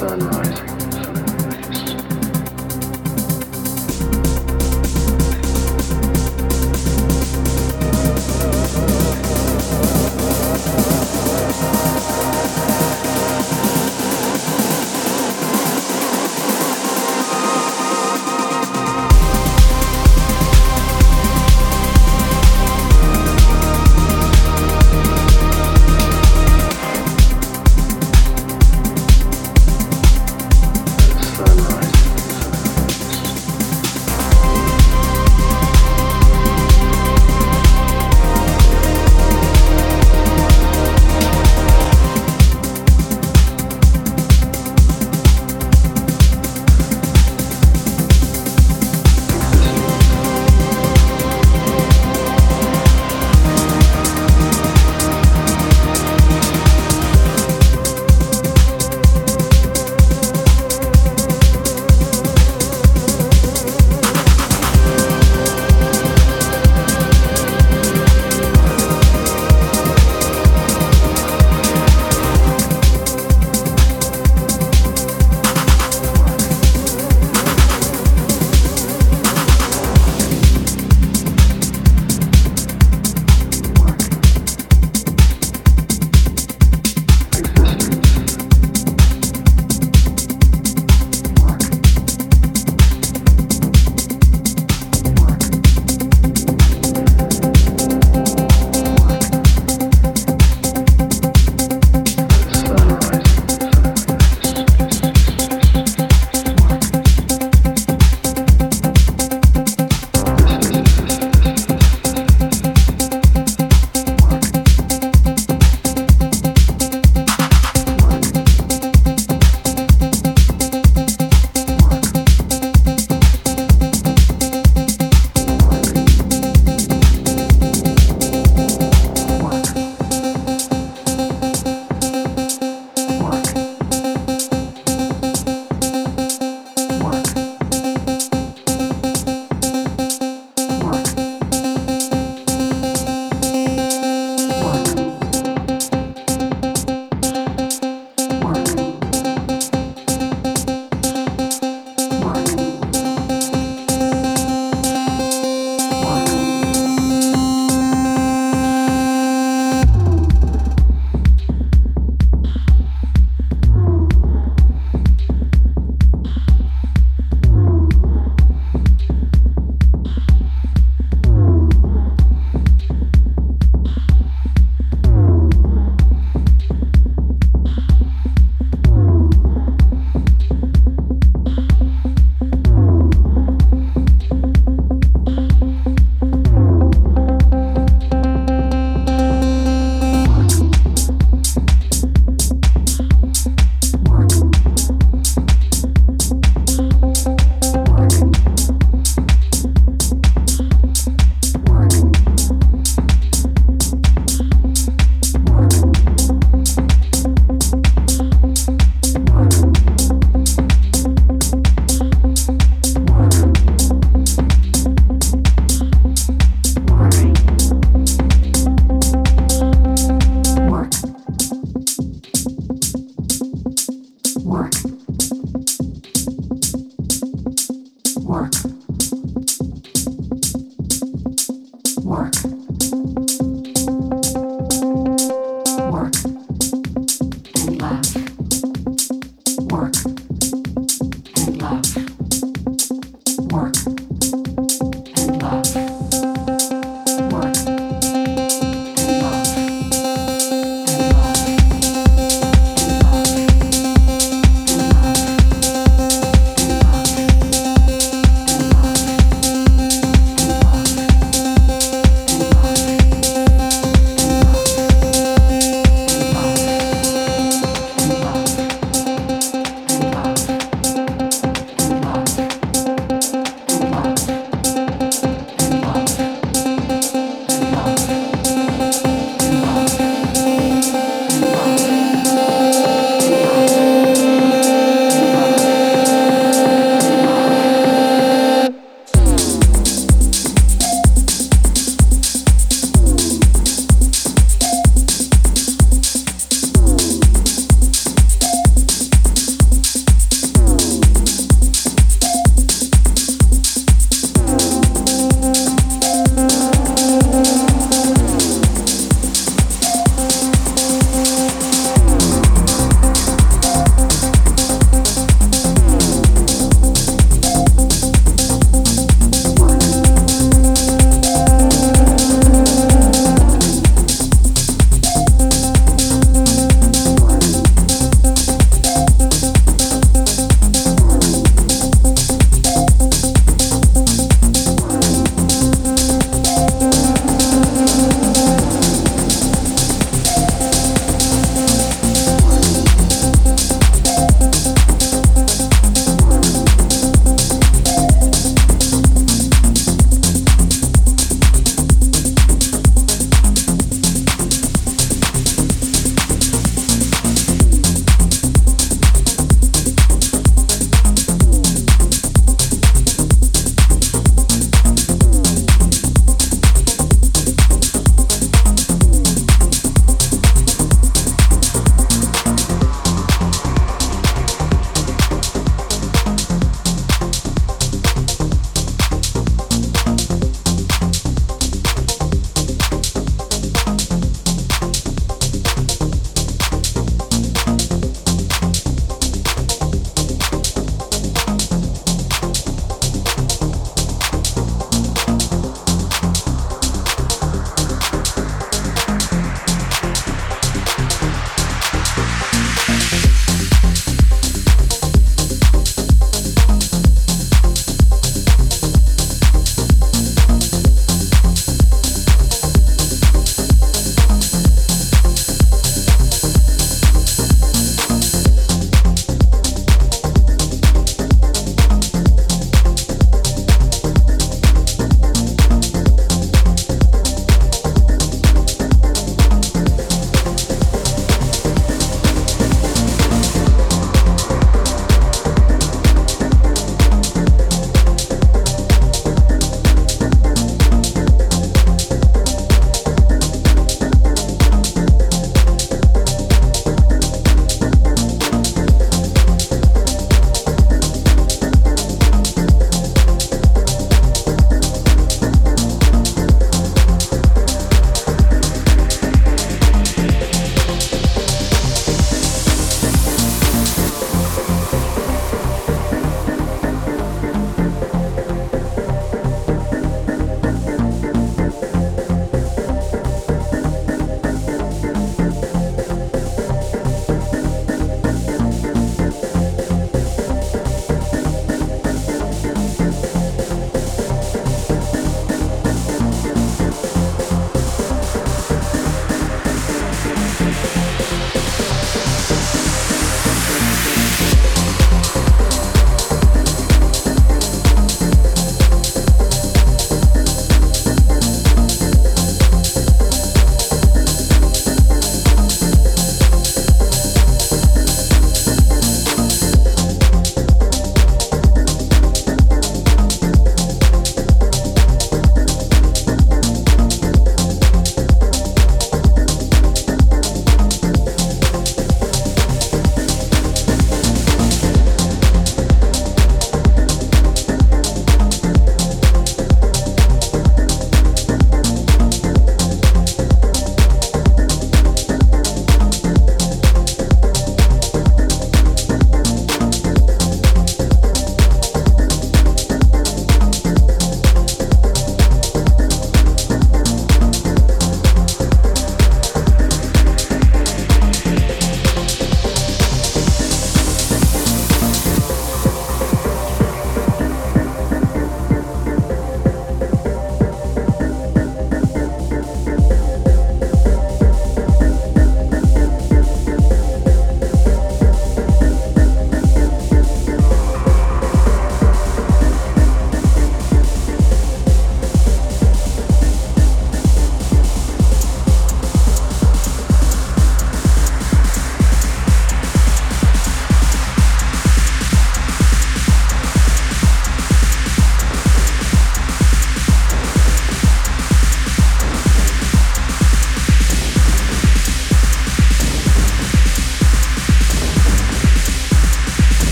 sun rising.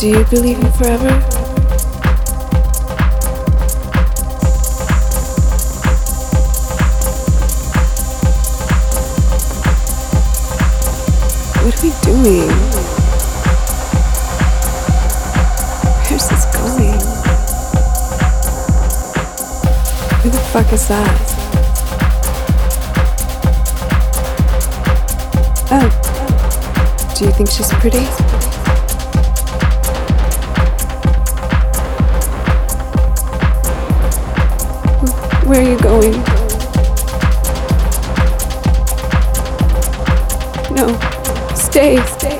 Do you believe in forever? What are we doing? Where's this going? Who the fuck is that? Oh. Do you think she's pretty? Where are you going? No. Stay. Stay.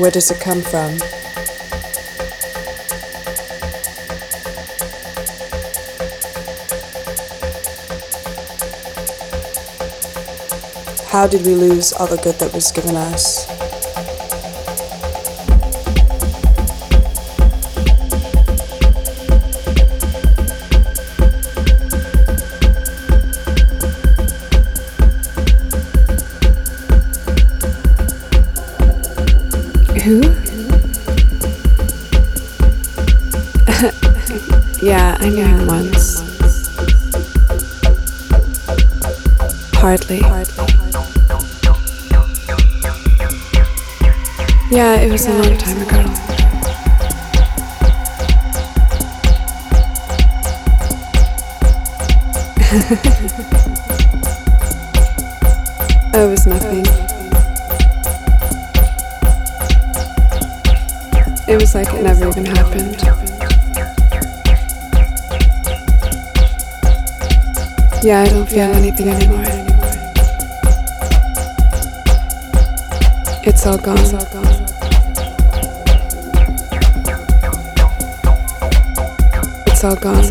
Where does it come from? How did we lose all the good that was given us? Yeah, I don't feel anything anymore. It's all gone. It's all gone.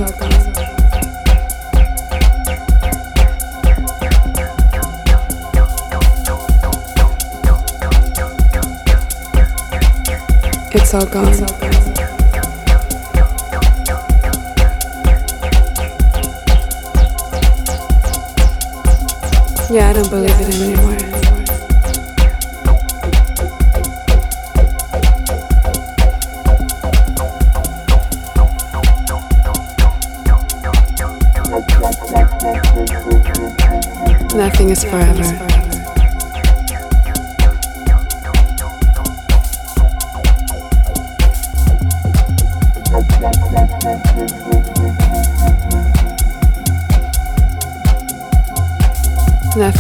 It's all gone. Yeah, I don't believe it anymore. Nothing is forever.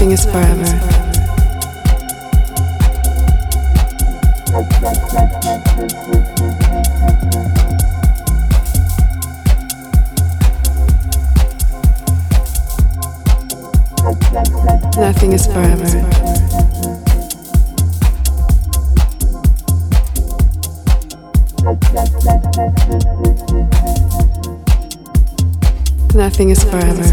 Nothing is forever. Nothing is forever. Nothing is forever.